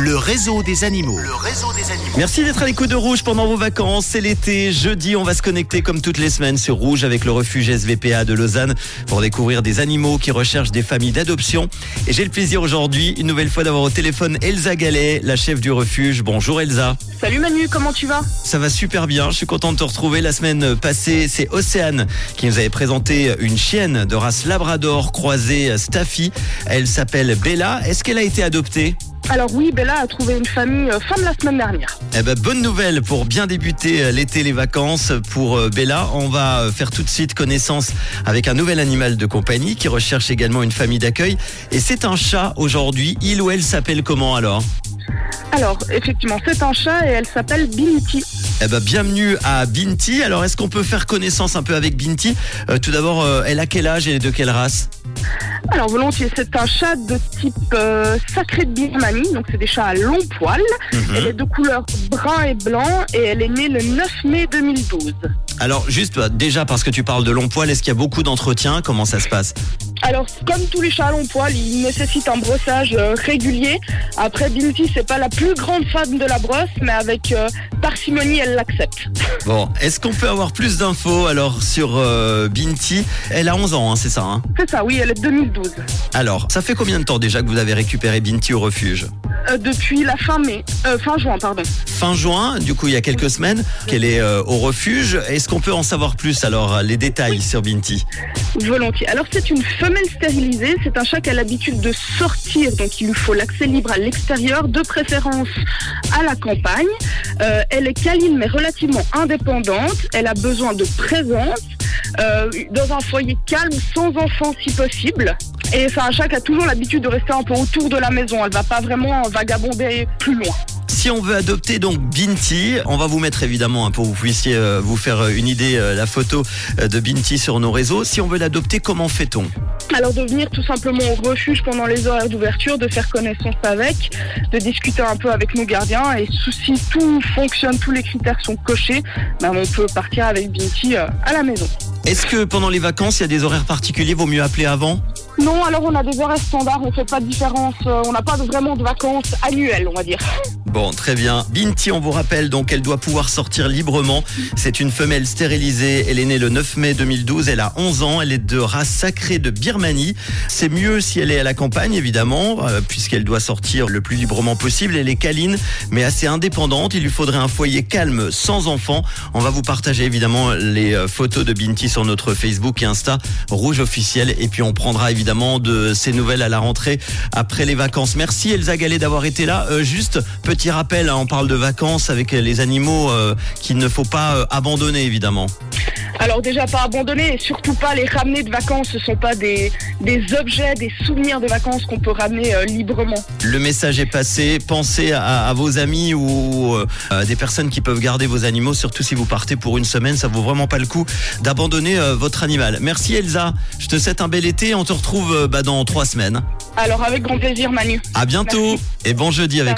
Le réseau des animaux. Le réseau des animaux. Merci d'être à l'écoute de Rouge pendant vos vacances. C'est l'été. Jeudi, on va se connecter comme toutes les semaines sur Rouge avec le refuge SVPA de Lausanne pour découvrir des animaux qui recherchent des familles d'adoption. Et j'ai le plaisir aujourd'hui, une nouvelle fois, d'avoir au téléphone Elsa Gallet, la chef du refuge. Bonjour Elsa. Salut Manu, comment tu vas? Ça va super bien. Je suis content de te retrouver. La semaine passée, c'est Océane qui nous avait présenté une chienne de race Labrador croisée Staffy. Elle s'appelle Bella. Est-ce qu'elle a été adoptée? Alors oui, Bella a trouvé une famille euh, fin de la semaine dernière. Eh ben, bonne nouvelle pour bien débuter euh, l'été, les vacances pour euh, Bella. On va faire tout de suite connaissance avec un nouvel animal de compagnie qui recherche également une famille d'accueil. Et c'est un chat aujourd'hui. Il ou elle s'appelle comment alors? Alors, effectivement, c'est un chat et elle s'appelle Binti. Eh ben, bienvenue à Binti. Alors, est-ce qu'on peut faire connaissance un peu avec Binti? Euh, Tout d'abord, euh, elle a quel âge? Et de quelle race? Alors, volontiers, c'est un chat de type euh, sacré de Birmanie, donc c'est des chats à long poil. Mhm. Elle est de couleur brun et blanc et elle est née le 9 mai 2012. Alors, juste euh, déjà parce que tu parles de long poil, est-ce qu'il y a beaucoup d'entretien Comment ça se passe? Alors, comme tous les chats à long poil, ils nécessitent un brossage euh, régulier. Après, Binti, c'est pas la plus grande fan de la brosse, mais avec euh, parcimonie, elle l'accepte. Bon, est-ce qu'on peut avoir plus d'infos alors sur euh, Binti Elle a 11 ans, hein, c'est ça hein? C'est ça, oui, elle est de 2012. Alors, ça fait combien de temps déjà que vous avez récupéré Binti au refuge? Depuis la fin mai, euh, fin juin, pardon. Fin juin, du coup il y a quelques semaines qu'elle est euh, au refuge. Est-ce qu'on peut en savoir plus alors les détails sur Binti Volontiers. Alors c'est une femelle stérilisée, c'est un chat qui a l'habitude de sortir, donc il lui faut l'accès libre à l'extérieur, de préférence à la campagne. Euh, elle est câline mais relativement indépendante, elle a besoin de présence, euh, dans un foyer calme, sans enfants si possible. Et c'est un chat qui a toujours l'habitude de rester un peu autour de la maison, elle va pas vraiment vagabonder plus loin. Si on veut adopter donc Binti, on va vous mettre évidemment hein, pour que vous puissiez euh, vous faire euh, une idée euh, la photo de Binti sur nos réseaux. Si on veut l'adopter, comment fait-on? Alors de venir tout simplement au refuge pendant les horaires d'ouverture, de faire connaissance avec, de discuter un peu avec nos gardiens et si tout fonctionne, tous les critères sont cochés, ben, on peut partir avec Binti à la maison. Est-ce que pendant les vacances, il y a des horaires particuliers? Vaut mieux appeler avant? Non, alors on a des horaires standards, on fait pas de différence, euh, on n'a pas vraiment de vacances annuelles, on va dire. Bon, très bien. Binti, on vous rappelle donc elle doit pouvoir sortir librement. C'est une femelle stérilisée. Elle est née le 9 mai 2012. Elle a 11 ans. Elle est de race sacrée de Birmanie. C'est mieux si elle est à la campagne, évidemment, euh, puisqu'elle doit sortir le plus librement possible. Elle est câline, mais assez indépendante. Il lui faudrait un foyer calme, sans enfants. On va vous partager évidemment les euh, photos de Binti sur notre Facebook et Insta Rouge officiel. Et puis on prendra évidemment de ces nouvelles à la rentrée après les vacances. Merci Elsa Gallet d'avoir été là. Euh, juste petit rappel, hein, on parle de vacances avec les animaux euh, qu'il ne faut pas euh, abandonner évidemment. Alors déjà pas abandonner et surtout pas les ramener de vacances, ce sont pas des, des objets, des souvenirs de vacances qu'on peut ramener euh, librement. Le message est passé. Pensez à, à vos amis ou euh, à des personnes qui peuvent garder vos animaux, surtout si vous partez pour une semaine. Ça vaut vraiment pas le coup d'abandonner euh, votre animal. Merci Elsa. Je te souhaite un bel été. On te retrouve bah, dans trois semaines. Alors avec grand plaisir Manu. À bientôt Merci. et bon jeudi avec